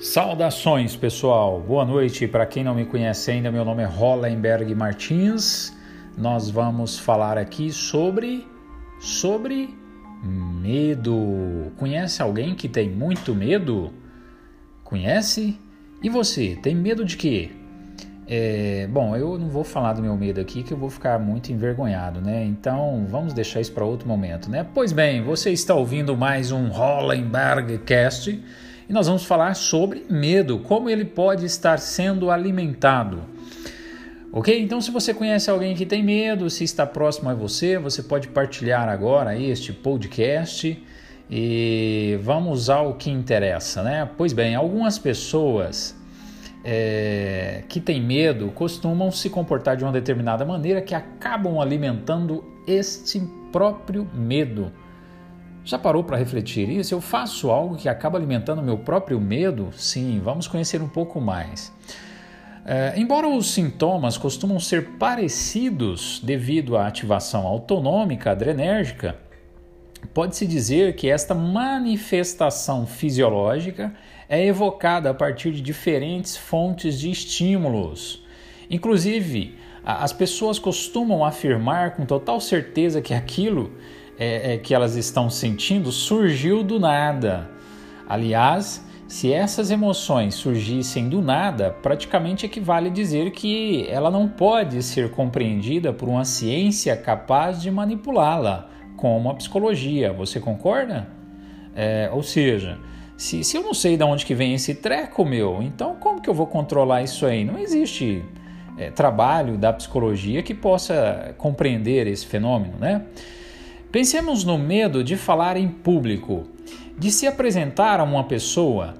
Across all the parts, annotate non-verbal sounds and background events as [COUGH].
Saudações, pessoal. Boa noite. Para quem não me conhece ainda, meu nome é Hollenberg Martins. Nós vamos falar aqui sobre sobre medo. Conhece alguém que tem muito medo? Conhece? E você, tem medo de quê? É, bom, eu não vou falar do meu medo aqui que eu vou ficar muito envergonhado, né? Então vamos deixar isso para outro momento, né? Pois bem, você está ouvindo mais um Hollenberg Cast e nós vamos falar sobre medo, como ele pode estar sendo alimentado. Ok? Então, se você conhece alguém que tem medo, se está próximo a você, você pode partilhar agora este podcast e vamos ao que interessa, né? Pois bem, algumas pessoas é, que têm medo costumam se comportar de uma determinada maneira que acabam alimentando este próprio medo. Já parou para refletir isso? Eu faço algo que acaba alimentando meu próprio medo? Sim, vamos conhecer um pouco mais. É, embora os sintomas costumam ser parecidos devido à ativação autonômica adrenérgica, pode-se dizer que esta manifestação fisiológica é evocada a partir de diferentes fontes de estímulos. Inclusive, as pessoas costumam afirmar com total certeza que aquilo é, é, que elas estão sentindo surgiu do nada. Aliás, se essas emoções surgissem do nada, praticamente equivale a dizer que ela não pode ser compreendida por uma ciência capaz de manipulá-la, como a psicologia. Você concorda? É, ou seja, se, se eu não sei de onde que vem esse treco meu, então como que eu vou controlar isso aí? Não existe é, trabalho da psicologia que possa compreender esse fenômeno, né? Pensemos no medo de falar em público, de se apresentar a uma pessoa,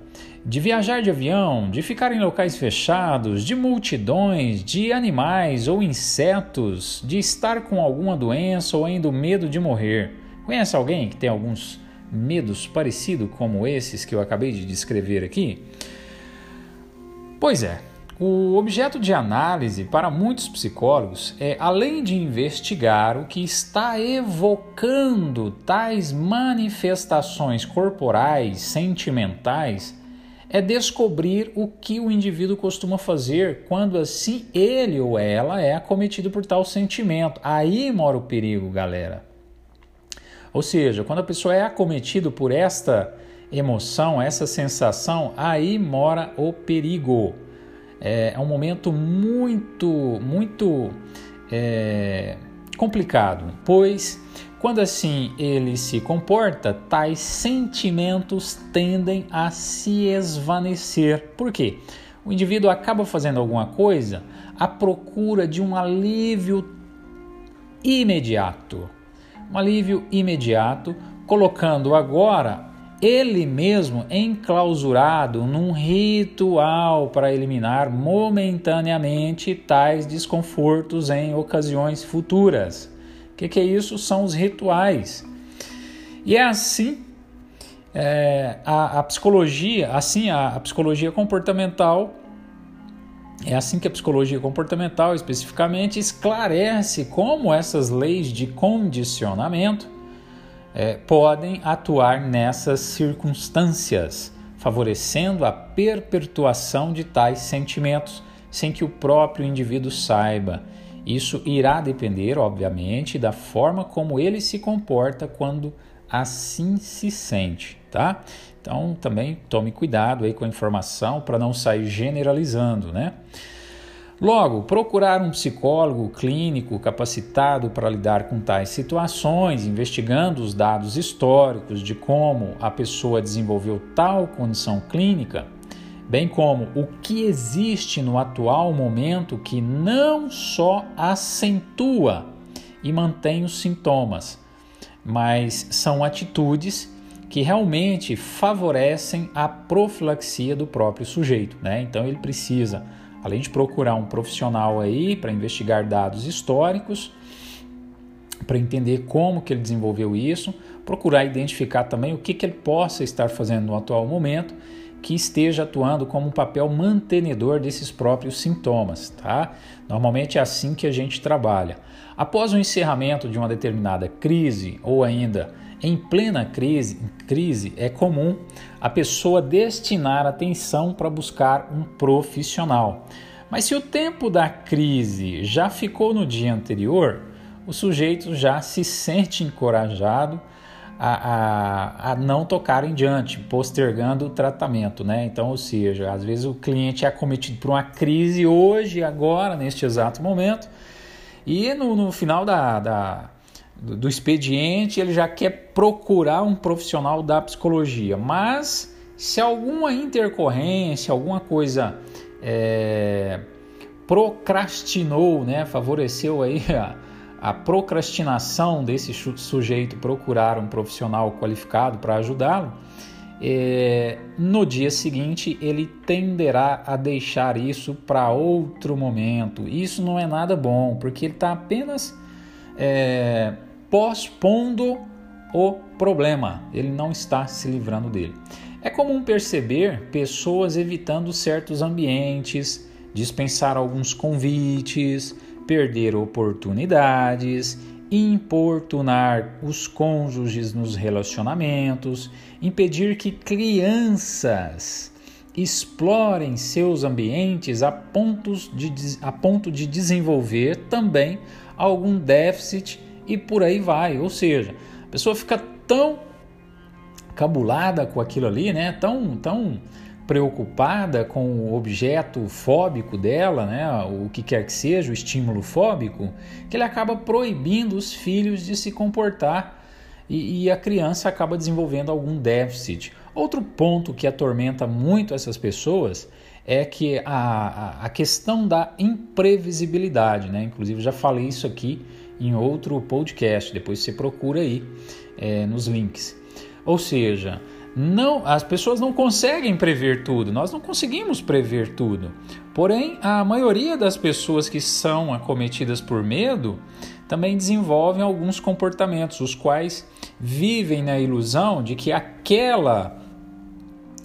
de viajar de avião, de ficar em locais fechados, de multidões, de animais ou insetos, de estar com alguma doença ou ainda o medo de morrer. Conhece alguém que tem alguns medos parecidos como esses que eu acabei de descrever aqui? Pois é, o objeto de análise para muitos psicólogos é, além de investigar o que está evocando tais manifestações corporais, sentimentais, é descobrir o que o indivíduo costuma fazer quando assim ele ou ela é acometido por tal sentimento. Aí mora o perigo, galera. Ou seja, quando a pessoa é acometida por esta emoção, essa sensação, aí mora o perigo. É, é um momento muito, muito é, complicado, pois quando assim ele se comporta, tais sentimentos tendem a se esvanecer. Por quê? O indivíduo acaba fazendo alguma coisa à procura de um alívio imediato. Um alívio imediato, colocando agora ele mesmo enclausurado num ritual para eliminar momentaneamente tais desconfortos em ocasiões futuras. O que, que, é isso? São os rituais. E é assim é, a, a, psicologia, assim a, a psicologia comportamental é assim que a psicologia comportamental especificamente esclarece como essas leis de condicionamento é, podem atuar nessas circunstâncias, favorecendo a perpetuação de tais sentimentos sem que o próprio indivíduo saiba. Isso irá depender, obviamente, da forma como ele se comporta quando assim se sente, tá? Então também tome cuidado aí com a informação para não sair generalizando, né? Logo, procurar um psicólogo clínico capacitado para lidar com tais situações, investigando os dados históricos de como a pessoa desenvolveu tal condição clínica, bem como o que existe no atual momento que não só acentua e mantém os sintomas, mas são atitudes que realmente favorecem a profilaxia do próprio sujeito, né? Então ele precisa além de procurar um profissional aí para investigar dados históricos, para entender como que ele desenvolveu isso, procurar identificar também o que, que ele possa estar fazendo no atual momento que esteja atuando como um papel mantenedor desses próprios sintomas, tá? Normalmente é assim que a gente trabalha. Após o encerramento de uma determinada crise ou ainda Em plena crise, crise, é comum a pessoa destinar atenção para buscar um profissional. Mas se o tempo da crise já ficou no dia anterior, o sujeito já se sente encorajado a, a, a, não tocar em diante, postergando o tratamento, né? Então, ou seja, às vezes o cliente é acometido por uma crise hoje, agora, neste exato momento, e no, no final da, da do, expediente ele já quer procurar um profissional da psicologia, mas se alguma intercorrência, alguma coisa é, procrastinou, né, favoreceu aí [LAUGHS] a, a procrastinação desse sujeito procurar um profissional qualificado para ajudá-lo, é, no dia seguinte ele tenderá a deixar isso para outro momento. Isso não é nada bom, porque ele está apenas é, pospondo o problema, ele não está se livrando dele. É comum perceber pessoas evitando certos ambientes, dispensar alguns convites, perder oportunidades, importunar os cônjuges nos relacionamentos, impedir que crianças explorem seus ambientes a, pontos de, a ponto de desenvolver também algum déficit e por aí vai. Ou seja, a pessoa fica tão cabulada com aquilo ali, né? Tão, tão preocupada com o objeto fóbico dela, né? O que quer que seja, o estímulo fóbico, que ele acaba proibindo os filhos de se comportar e, e a criança acaba desenvolvendo algum déficit. Outro ponto que atormenta muito essas pessoas é que a, a, questão da imprevisibilidade, né? Inclusive já falei isso aqui em outro podcast, depois você procura aí é, nos links. Ou seja, não, as pessoas não conseguem prever tudo, nós não conseguimos prever tudo. Porém, a maioria das pessoas que são acometidas por medo também desenvolvem alguns comportamentos, os quais vivem na ilusão de que aquela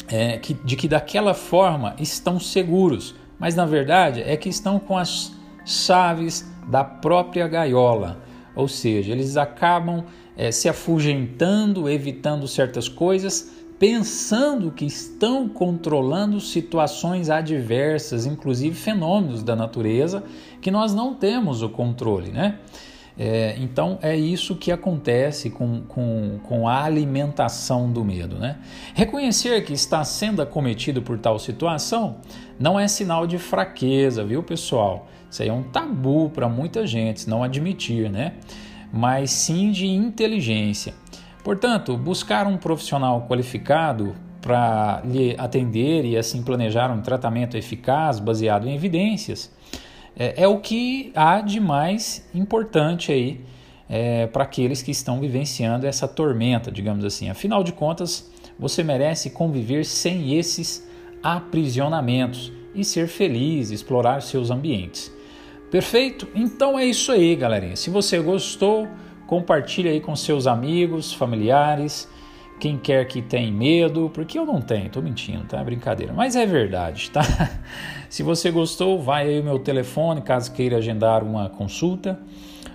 é, que, de que daquela forma estão seguros, mas na verdade é que estão com as chaves da própria gaiola, ou seja, eles acabam é, se afugentando, evitando certas coisas, pensando que estão controlando situações adversas, inclusive fenômenos da natureza, que nós não temos o controle, né? É, então é isso que acontece com, com, com a alimentação do medo. Né? Reconhecer que está sendo acometido por tal situação não é sinal de fraqueza, viu pessoal? Isso aí é um tabu para muita gente, não admitir, né? Mas sim de inteligência. Portanto, buscar um profissional qualificado para lhe atender e assim planejar um tratamento eficaz baseado em evidências é, é o que há de mais importante aí é, para aqueles que estão vivenciando essa tormenta, digamos assim. Afinal de contas, você merece conviver sem esses aprisionamentos e ser feliz, explorar seus ambientes. Perfeito? Então é isso aí, galerinha. Se você gostou, compartilhe aí com seus amigos, familiares, quem quer que tem medo, porque eu não tenho, tô mentindo, tá? Brincadeira, mas é verdade, tá? [LAUGHS] Se você gostou, vai aí o meu telefone, caso queira agendar uma consulta.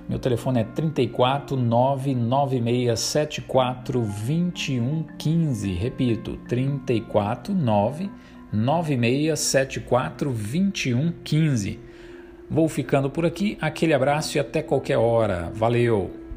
Meu telefone é 34 99674 2115. Repito, 34 99674 2115. Vou ficando por aqui, aquele abraço e até qualquer hora. Valeu!